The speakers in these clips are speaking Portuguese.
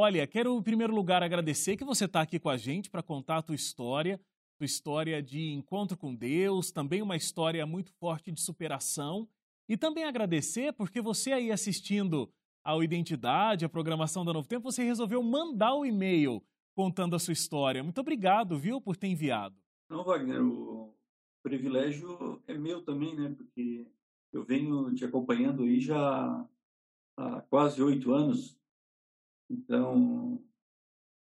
Olha, quero em primeiro lugar agradecer que você está aqui com a gente para contar a tua história, tua história de encontro com Deus, também uma história muito forte de superação. E também agradecer porque você aí assistindo ao Identidade, a programação da Novo Tempo, você resolveu mandar o um e-mail contando a sua história. Muito obrigado, viu, por ter enviado. Não, Wagner, o privilégio é meu também, né? Porque eu venho te acompanhando aí já há quase oito anos. Então,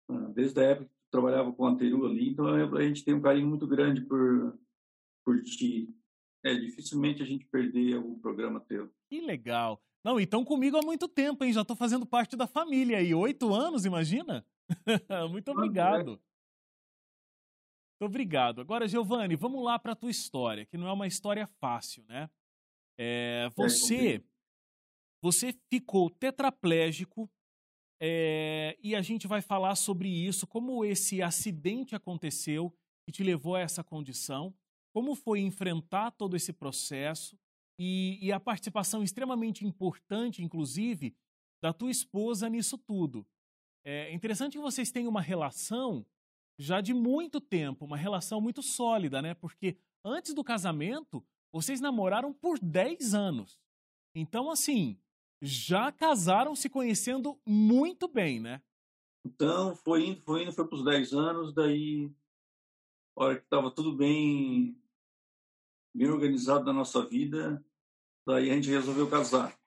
ah, desde a época que eu trabalhava com a Teru ali, então a gente tem um carinho muito grande por, por ti. É, dificilmente a gente perder algum programa teu. Que legal. Não, então comigo há muito tempo, hein? Já estou fazendo parte da família aí. Oito anos, imagina? muito obrigado. Muito obrigado. Agora, Giovanni, vamos lá para a tua história, que não é uma história fácil, né? É, você, você ficou tetraplégico é, e a gente vai falar sobre isso, como esse acidente aconteceu e te levou a essa condição, como foi enfrentar todo esse processo e, e a participação extremamente importante, inclusive, da tua esposa nisso tudo. É interessante que vocês tenham uma relação já de muito tempo, uma relação muito sólida, né? Porque antes do casamento, vocês namoraram por 10 anos. Então, assim, já casaram se conhecendo muito bem, né? Então, foi indo, foi indo, foi para os 10 anos, daí, a hora que estava tudo bem, bem organizado na nossa vida, daí a gente resolveu casar,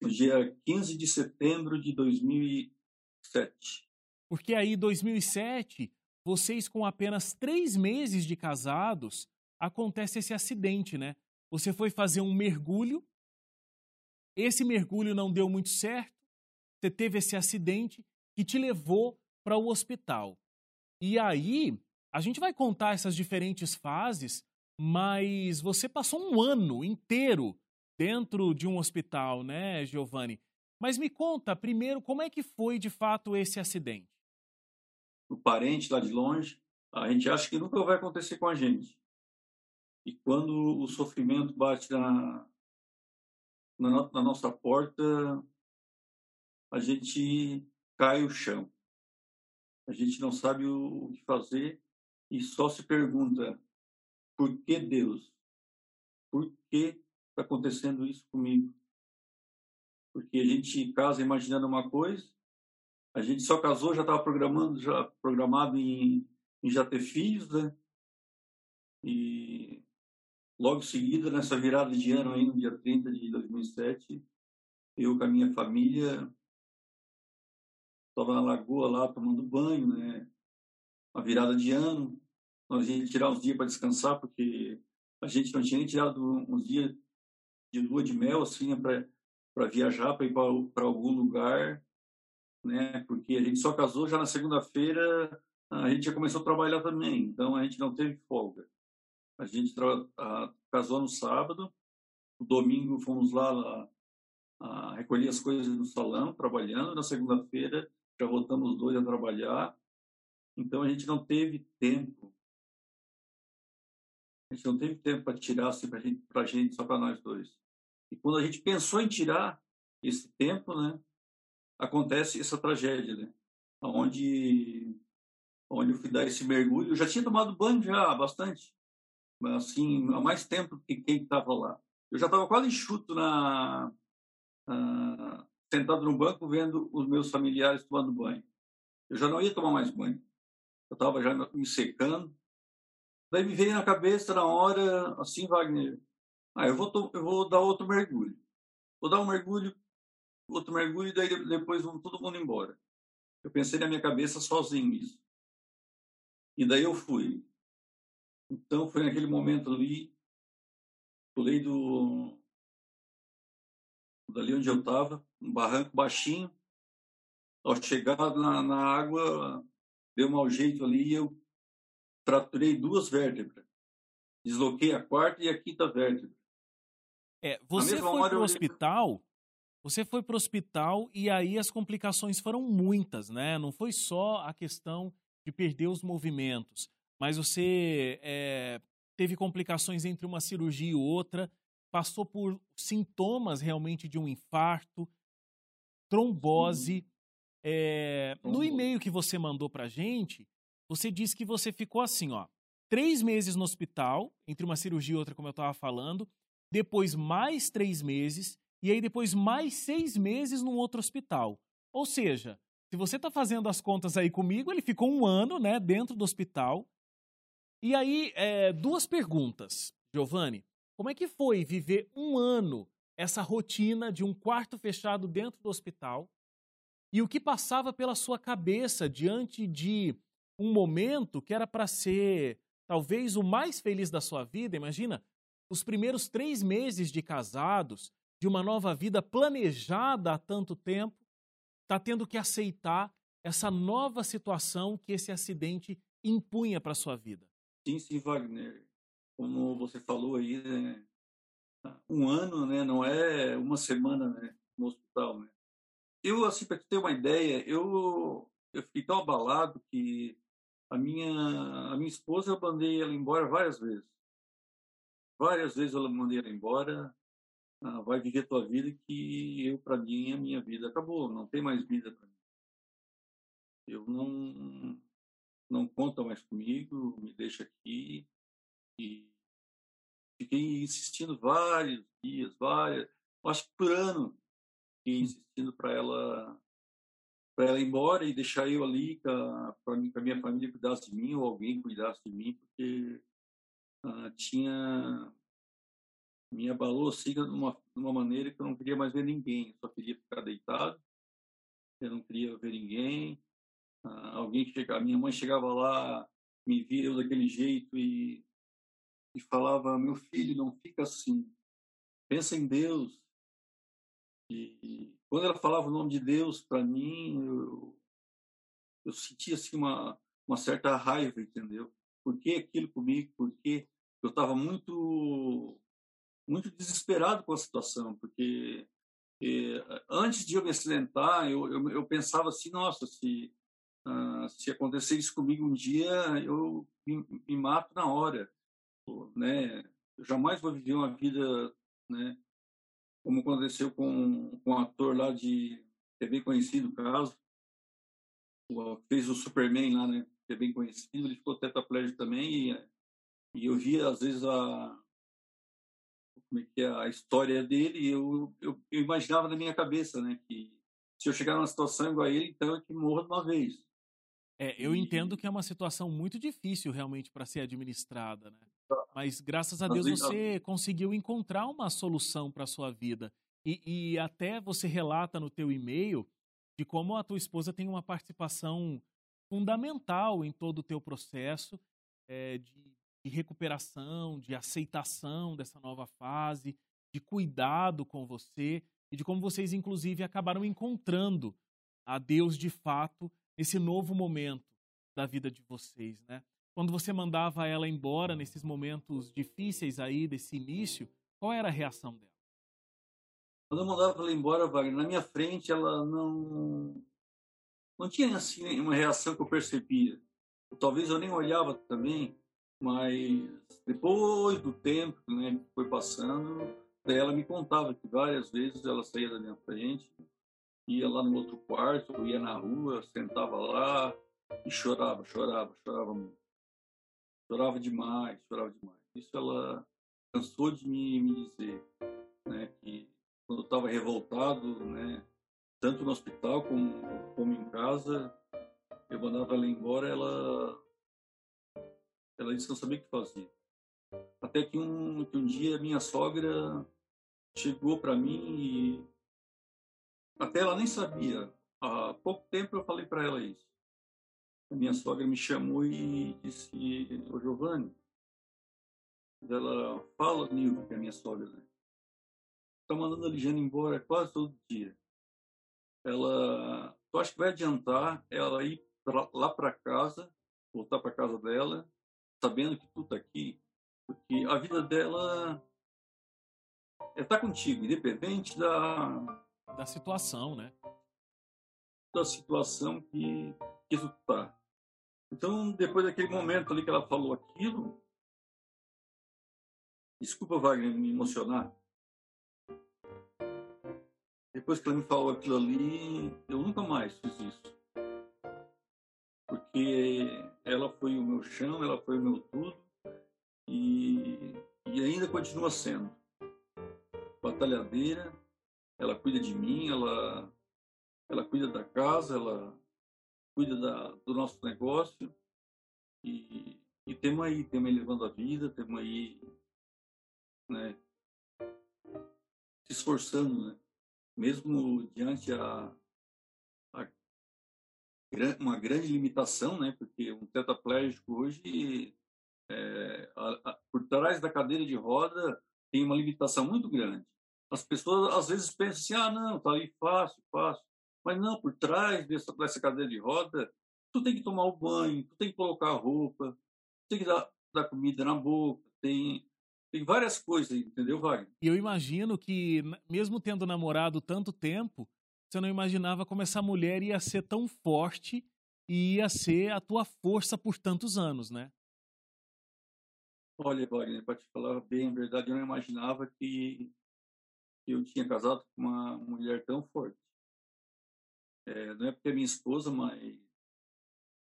no dia 15 de setembro de 2007. Porque aí, 2007, vocês com apenas três meses de casados, acontece esse acidente, né? Você foi fazer um mergulho, esse mergulho não deu muito certo, você teve esse acidente que te levou para o hospital. E aí, a gente vai contar essas diferentes fases, mas você passou um ano inteiro dentro de um hospital, né, Giovanni? Mas me conta primeiro como é que foi de fato esse acidente. O parente lá de longe, a gente acha que nunca vai acontecer com a gente. E quando o sofrimento bate na, na, na nossa porta, a gente cai o chão. A gente não sabe o, o que fazer e só se pergunta: por que Deus? Por que está acontecendo isso comigo? Porque a gente casa imaginando uma coisa, a gente só casou, já estava programando, já programado em, em já ter filhos, né? E Logo em seguida, nessa virada de ano, aí, no dia 30 de 2007, eu com a minha família estava na lagoa lá tomando banho, né? Uma virada de ano, nós íamos tirar uns dias para descansar, porque a gente não tinha nem tirado uns dias de lua de mel, assim, né? para viajar, para ir para algum lugar, né? Porque a gente só casou já na segunda-feira, a gente já começou a trabalhar também, então a gente não teve folga. A gente a, casou no sábado, no domingo fomos lá a, a recolher as coisas no salão, trabalhando. Na segunda-feira já voltamos dois a trabalhar. Então a gente não teve tempo. A gente não teve tempo para tirar assim, para gente, a gente, só para nós dois. E quando a gente pensou em tirar esse tempo, né, acontece essa tragédia, né, onde onde eu fui dar esse mergulho. Eu já tinha tomado banho já bastante, assim, há mais tempo que quem estava lá. Eu já estava quase enxuto na, uh, sentado no banco vendo os meus familiares tomando banho. Eu já não ia tomar mais banho. Eu estava já me secando. Daí me veio na cabeça na hora, assim, Wagner, ah, eu vou, eu vou dar outro mergulho. Vou dar um mergulho, outro mergulho, e daí depois vamos todo mundo embora. Eu pensei na minha cabeça sozinho isso. E daí eu fui. Então foi naquele momento ali, pulei do dali onde eu estava, um barranco baixinho. Ao chegar na, na água, deu um mau jeito ali e eu fraturei duas vértebras. Desloquei a quarta e a quinta vértebra. É, você foi para o hospital, você foi para o hospital e aí as complicações foram muitas, né? Não foi só a questão de perder os movimentos mas você é, teve complicações entre uma cirurgia e outra, passou por sintomas realmente de um infarto, trombose. É, no e-mail que você mandou pra gente, você disse que você ficou assim, ó, três meses no hospital, entre uma cirurgia e outra, como eu estava falando, depois mais três meses, e aí depois mais seis meses num outro hospital. Ou seja, se você está fazendo as contas aí comigo, ele ficou um ano, né, dentro do hospital. E aí, é, duas perguntas, Giovanni. Como é que foi viver um ano essa rotina de um quarto fechado dentro do hospital? E o que passava pela sua cabeça diante de um momento que era para ser talvez o mais feliz da sua vida? Imagina, os primeiros três meses de casados, de uma nova vida planejada há tanto tempo, está tendo que aceitar essa nova situação que esse acidente impunha para sua vida. Sim, sim, Wagner. Como você falou aí, né? um ano, né? Não é uma semana, né? No hospital, né? Eu, assim, para ter uma ideia, eu, eu fiquei tão abalado que a minha, a minha esposa, eu mandei ela embora várias vezes. Várias vezes eu mandei ela embora. Ah, vai viver tua vida que eu, para mim, a minha vida acabou. Não tem mais vida para mim. Eu não, não conta mais comigo, me deixa aqui. E fiquei insistindo vários dias, várias, acho que por ano, fiquei insistindo para ela para ela ir embora e deixar eu ali para a minha família cuidasse de mim ou alguém cuidasse de mim, porque uh, tinha me abalou assim de uma, de uma maneira que eu não queria mais ver ninguém, eu só queria ficar deitado, eu não queria ver ninguém. Uh, alguém que chegava, minha mãe chegava lá, me via daquele jeito e, e falava: Meu filho, não fica assim, pensa em Deus. E, quando ela falava o nome de Deus para mim, eu, eu sentia assim uma, uma certa raiva, entendeu? Por que aquilo comigo? Porque eu estava muito muito desesperado com a situação, porque eh, antes de eu me acidentar, eu, eu, eu pensava assim, nossa, se uh, se acontecer isso comigo um dia, eu me, me mato na hora, né? Eu jamais vou viver uma vida, né? como aconteceu com, com um ator lá de é bem conhecido caso, fez o Superman lá, né, que é bem conhecido, ele ficou tetraplégico também e, e eu via às vezes a como é que é a história dele eu, eu, eu imaginava na minha cabeça, né, que se eu chegar numa situação igual a ele, então é que morro de uma vez. É, eu entendo que é uma situação muito difícil realmente para ser administrada, né? Mas graças a Deus você conseguiu encontrar uma solução para a sua vida. E, e, até você relata no teu e-mail de como a tua esposa tem uma participação fundamental em todo o teu processo é, de, de recuperação, de aceitação dessa nova fase, de cuidado com você e de como vocês, inclusive, acabaram encontrando a Deus de fato nesse novo momento da vida de vocês, né? Quando você mandava ela embora nesses momentos difíceis aí desse início, qual era a reação dela? Quando eu mandava ela embora, Wagner, na minha frente ela não não tinha assim uma reação que eu percebia. Talvez eu nem olhava também, mas depois do tempo né, que foi passando, ela me contava que várias vezes ela saía da minha frente, ia lá no outro quarto, ia na rua, sentava lá e chorava, chorava, chorava muito. Chorava demais, chorava demais. Isso ela cansou de me, me dizer, né, que quando eu estava revoltado, né, tanto no hospital como, como em casa, eu mandava ela embora, ela ela disse que não sabia o que fazia. Até que um, que um dia minha sogra chegou para mim e até ela nem sabia. Há pouco tempo eu falei para ela isso a minha sogra me chamou e disse, ô Giovanni, ela fala comigo, que é a minha sogra, né? Tá mandando a Ligiane embora quase todo dia. Ela, tu acha que vai adiantar ela ir pra, lá para casa, voltar para casa dela, sabendo que tu tá aqui? Porque a vida dela é tá contigo, independente da da situação, né? Da situação que que tu tá. Então, depois daquele momento ali que ela falou aquilo, desculpa, Wagner, me emocionar. depois que ela me falou aquilo ali, eu nunca mais fiz isso. Porque ela foi o meu chão, ela foi o meu tudo e, e ainda continua sendo. Batalhadeira, ela cuida de mim, ela, ela cuida da casa, ela cuida da, do nosso negócio e, e temos aí, temos aí levando a vida, temos aí né, se esforçando, né? mesmo diante a, a, uma grande limitação, né? Porque um tetraplégico hoje, é, a, a, por trás da cadeira de roda, tem uma limitação muito grande. As pessoas às vezes pensam assim, ah, não, tá aí fácil, fácil. Mas não, por trás dessa, dessa cadeira de roda, tu tem que tomar o banho, tu tem que colocar a roupa, tu tem que dar, dar comida na boca, tem tem várias coisas, entendeu, Wagner? E eu imagino que, mesmo tendo namorado tanto tempo, você não imaginava como essa mulher ia ser tão forte e ia ser a tua força por tantos anos, né? Olha, Wagner, para te falar bem a verdade, eu não imaginava que eu tinha casado com uma mulher tão forte. É, não é porque é minha esposa, mas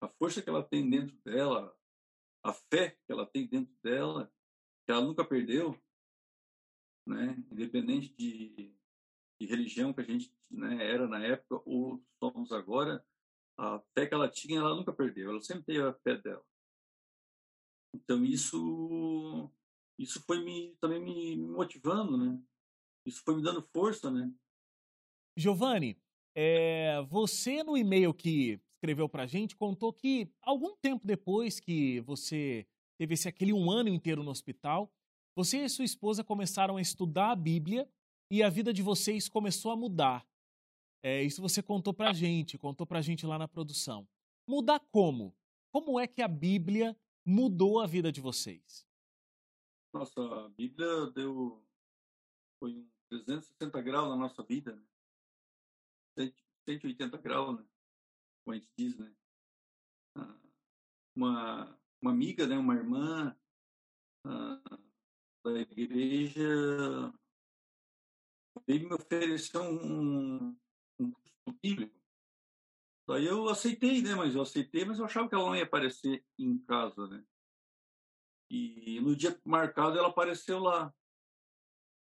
a força que ela tem dentro dela, a fé que ela tem dentro dela, que ela nunca perdeu, né? independente de, de religião que a gente né, era na época ou somos agora, a fé que ela tinha, ela nunca perdeu, ela sempre teve a fé dela. Então isso isso foi me também me motivando, né? Isso foi me dando força, né? Giovanni, é, você no e-mail que escreveu para gente contou que algum tempo depois que você teve esse aquele um ano inteiro no hospital. Você e sua esposa começaram a estudar a Bíblia e a vida de vocês começou a mudar. É, isso você contou pra gente, contou pra gente lá na produção. Mudar como? Como é que a Bíblia mudou a vida de vocês? Nossa, a Bíblia deu foi um 360 graus na nossa vida, né? 180 graus, né? Como a gente diz, né? Ah, uma uma amiga, né, uma irmã uh, da igreja, veio me oferecer um, um curso bíblico. Daí eu aceitei, né? Mas eu aceitei, mas eu achava que ela não ia aparecer em casa, né? E no dia marcado ela apareceu lá.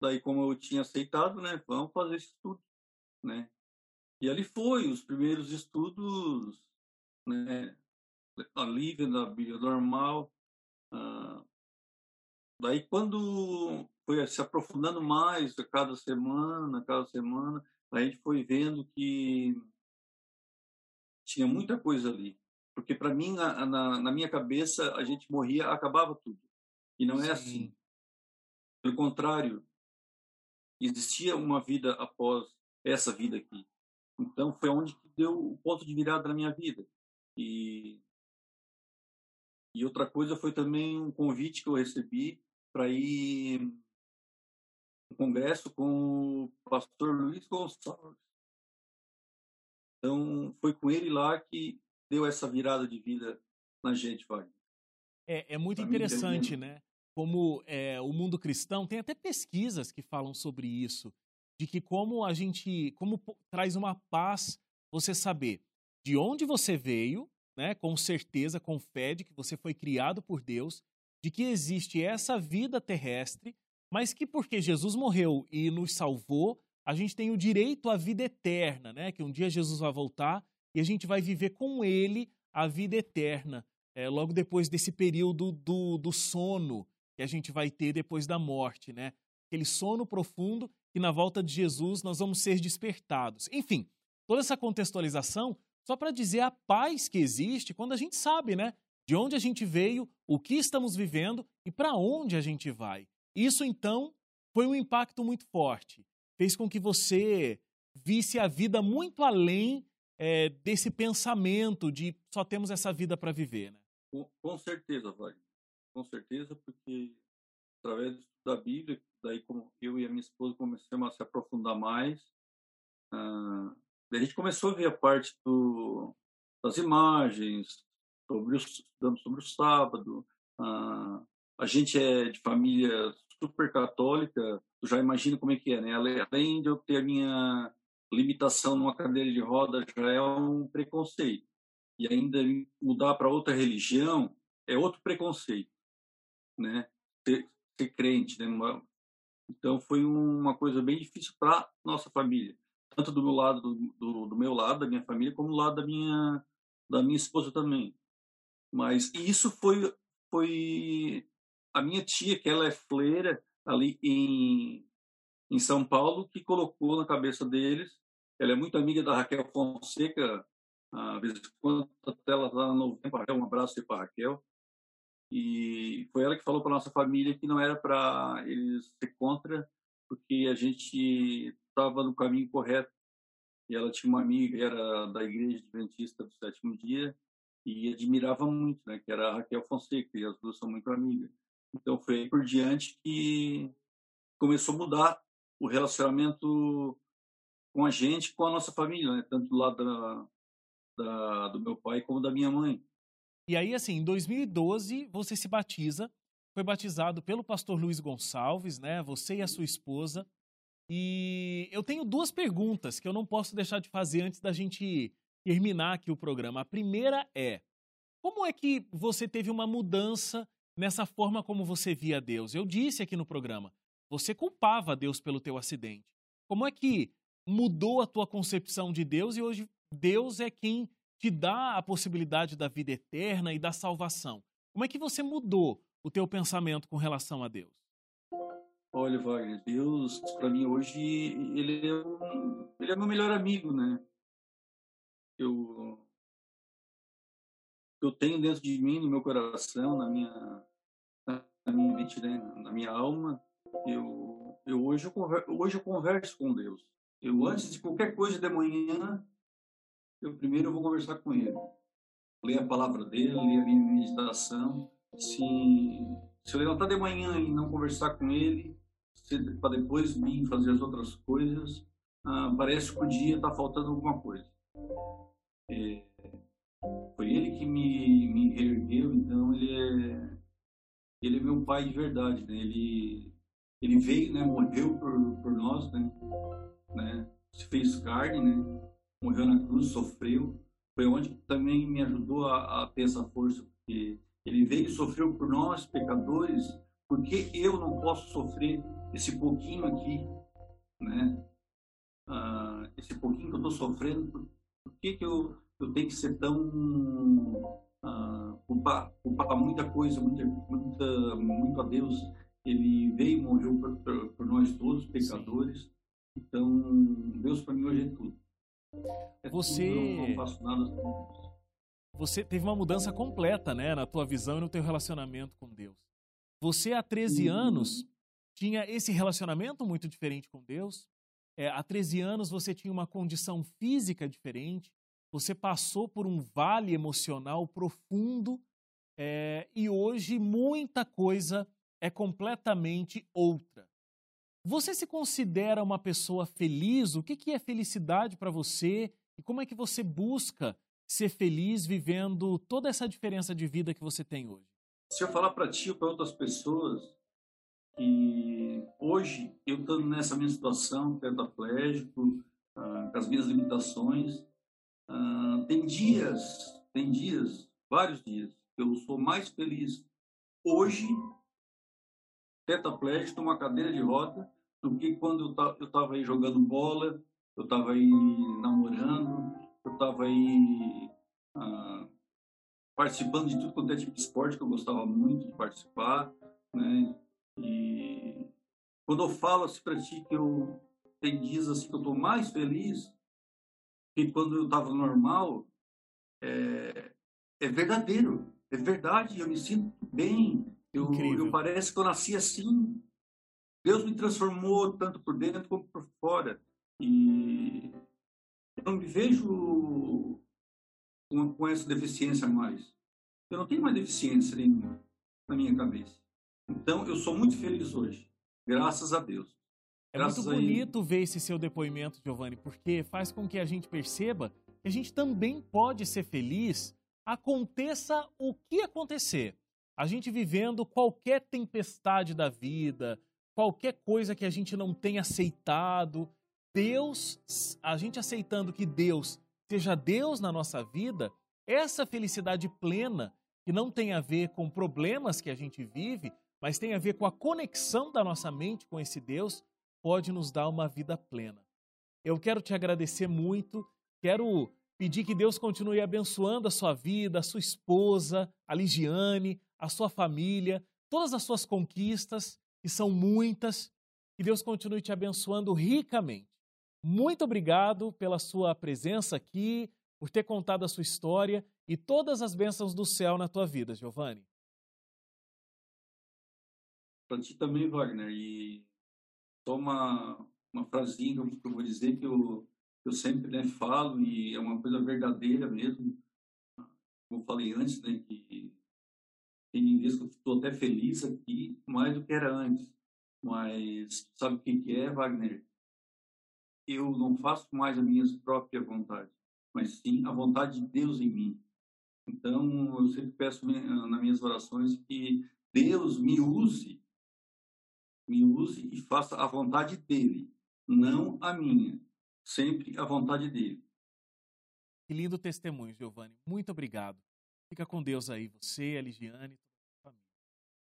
Daí, como eu tinha aceitado, né? Vamos fazer esse estudo, né? E ali foi, os primeiros estudos, né? alívio da Bíblia normal. Ah, daí, quando foi se aprofundando mais a cada semana, cada semana, a gente foi vendo que tinha muita coisa ali. Porque, para mim, na, na, na, minha cabeça, a gente morria, acabava tudo. E não é. Sim. assim. Pelo contrário, existia uma vida após essa vida aqui. Então, foi onde deu o ponto de virada na minha vida. E e outra coisa foi também um convite que eu recebi para ir no congresso com o pastor Luiz Gonçalves. Então, foi com ele lá que deu essa virada de vida na gente, Wagner. É, é muito pra interessante, né? Como é, o mundo cristão, tem até pesquisas que falam sobre isso, de que como a gente, como traz uma paz você saber de onde você veio, né, com certeza, com fé de que você foi criado por Deus, de que existe essa vida terrestre, mas que porque Jesus morreu e nos salvou, a gente tem o direito à vida eterna, né? Que um dia Jesus vai voltar e a gente vai viver com Ele a vida eterna, é, logo depois desse período do, do sono que a gente vai ter depois da morte, né? Aquele sono profundo que na volta de Jesus nós vamos ser despertados. Enfim, toda essa contextualização só para dizer a paz que existe quando a gente sabe, né? De onde a gente veio, o que estamos vivendo e para onde a gente vai. Isso, então, foi um impacto muito forte. Fez com que você visse a vida muito além é, desse pensamento de só temos essa vida para viver, né? Com, com certeza, Wagner. Com certeza, porque através da Bíblia, daí como eu e a minha esposa começamos a se aprofundar mais, ah, a gente começou a ver a parte do, das imagens, sobre o, sobre o sábado. Ah, a gente é de família super católica, tu já imagina como é que é, né? Além de eu ter a minha limitação numa cadeira de roda, já é um preconceito. E ainda mudar para outra religião é outro preconceito, né? Ser, ser crente, né? Então foi uma coisa bem difícil para nossa família, tanto do meu lado, do, do, do, meu lado, da minha família, como do lado da minha da minha esposa também. Mas isso foi foi a minha tia, que ela é fleira ali em em São Paulo, que colocou na cabeça deles. Ela é muito amiga da Raquel Fonseca, às vezes quando ela está na novembro, um abraço para a Raquel. E foi ela que falou para nossa família que não era para eles ser contra, porque a gente estava no caminho correto. E ela tinha uma amiga, era da Igreja Adventista do Sétimo Dia, e admirava muito, né, que era a Raquel Fonseca, e as duas são muito amigas. Então foi aí por diante que começou a mudar o relacionamento com a gente, com a nossa família, né? tanto do lado da, da, do meu pai como da minha mãe. E aí, assim, em 2012, você se batiza, foi batizado pelo pastor Luiz Gonçalves, né? Você e a sua esposa. E eu tenho duas perguntas que eu não posso deixar de fazer antes da gente terminar aqui o programa. A primeira é: como é que você teve uma mudança nessa forma como você via Deus? Eu disse aqui no programa, você culpava Deus pelo teu acidente. Como é que mudou a tua concepção de Deus e hoje Deus é quem te dá a possibilidade da vida eterna e da salvação. Como é que você mudou o teu pensamento com relação a Deus? Olha, Wagner, Deus, para mim hoje, ele é, um, ele é meu melhor amigo, né? Eu, eu tenho dentro de mim, no meu coração, na minha, na minha mente, né? na minha alma, eu, eu hoje, eu converso, hoje eu converso com Deus. Eu, antes de qualquer coisa de manhã, eu primeiro eu vou conversar com ele. Ler a palavra dele, ler a minha meditação. Se, se eu levantar de manhã e não conversar com ele, para depois vir fazer as outras coisas, ah, parece que o dia está faltando alguma coisa. É, foi ele que me, me reergueu, então ele é, ele é meu pai de verdade. Né? Ele, ele veio, né, morreu por, por nós, né? né? se fez carne, né? Morreu na cruz, sofreu. Foi onde também me ajudou a, a ter essa força, porque ele veio e sofreu por nós, pecadores, porque eu não posso sofrer esse pouquinho aqui, né? Ah, esse pouquinho que eu estou sofrendo, por, que, que eu, eu tenho que ser tão ah, culpar, culpar muita coisa, muita, muita, muito a Deus? Ele veio e morreu por, por, por nós todos, pecadores. Então, Deus para mim hoje é tudo. É você Você teve uma mudança completa, né, na tua visão e no teu relacionamento com Deus. Você há 13 uhum. anos tinha esse relacionamento muito diferente com Deus. É, há 13 anos você tinha uma condição física diferente. Você passou por um vale emocional profundo é, e hoje muita coisa é completamente outra. Você se considera uma pessoa feliz? O que é felicidade para você? E como é que você busca ser feliz vivendo toda essa diferença de vida que você tem hoje? Se eu falar para ti ou para outras pessoas que hoje eu estou nessa minha situação, tetraplégico, ah, com as minhas limitações, ah, tem dias, tem dias, vários dias, eu sou mais feliz hoje tetraplégico, numa cadeira de roda, do que quando eu estava aí jogando bola, eu estava aí namorando, eu estava aí ah, participando de tudo quanto é tipo de esporte que eu gostava muito de participar, né? E quando eu falo assim para ti que eu tem dias assim que eu estou mais feliz que quando eu estava normal, é, é verdadeiro, é verdade, eu me sinto bem, eu, eu parece que eu nasci assim. Deus me transformou tanto por dentro como por fora. E eu não me vejo com, com essa deficiência mais. Eu não tenho mais deficiência nenhuma na minha cabeça. Então, eu sou muito feliz hoje. Graças a Deus. É muito bonito ver esse seu depoimento, Giovanni, porque faz com que a gente perceba que a gente também pode ser feliz, aconteça o que acontecer. A gente vivendo qualquer tempestade da vida, qualquer coisa que a gente não tenha aceitado, Deus, a gente aceitando que Deus seja Deus na nossa vida, essa felicidade plena, que não tem a ver com problemas que a gente vive, mas tem a ver com a conexão da nossa mente com esse Deus, pode nos dar uma vida plena. Eu quero te agradecer muito, quero pedir que Deus continue abençoando a sua vida, a sua esposa, a Ligiane, a sua família, todas as suas conquistas, que são muitas, que Deus continue te abençoando ricamente. Muito obrigado pela sua presença aqui, por ter contado a sua história e todas as bênçãos do céu na tua vida, Giovanni. Para ti também, Wagner. E uma, uma frasinha que eu vou dizer que eu, eu sempre né, falo e é uma coisa verdadeira mesmo. Como eu falei antes, né, que tem vezes que eu estou até feliz aqui, mais do que era antes. Mas sabe o que, que é, Wagner? Eu não faço mais a minha própria vontade, mas sim a vontade de Deus em mim. Então, eu sempre peço nas minhas orações que Deus me use, me use e faça a vontade dele, não a minha. Sempre a vontade dele. Que lindo testemunho, Giovanni. Muito obrigado. Fica com Deus aí, você, a Ligiane.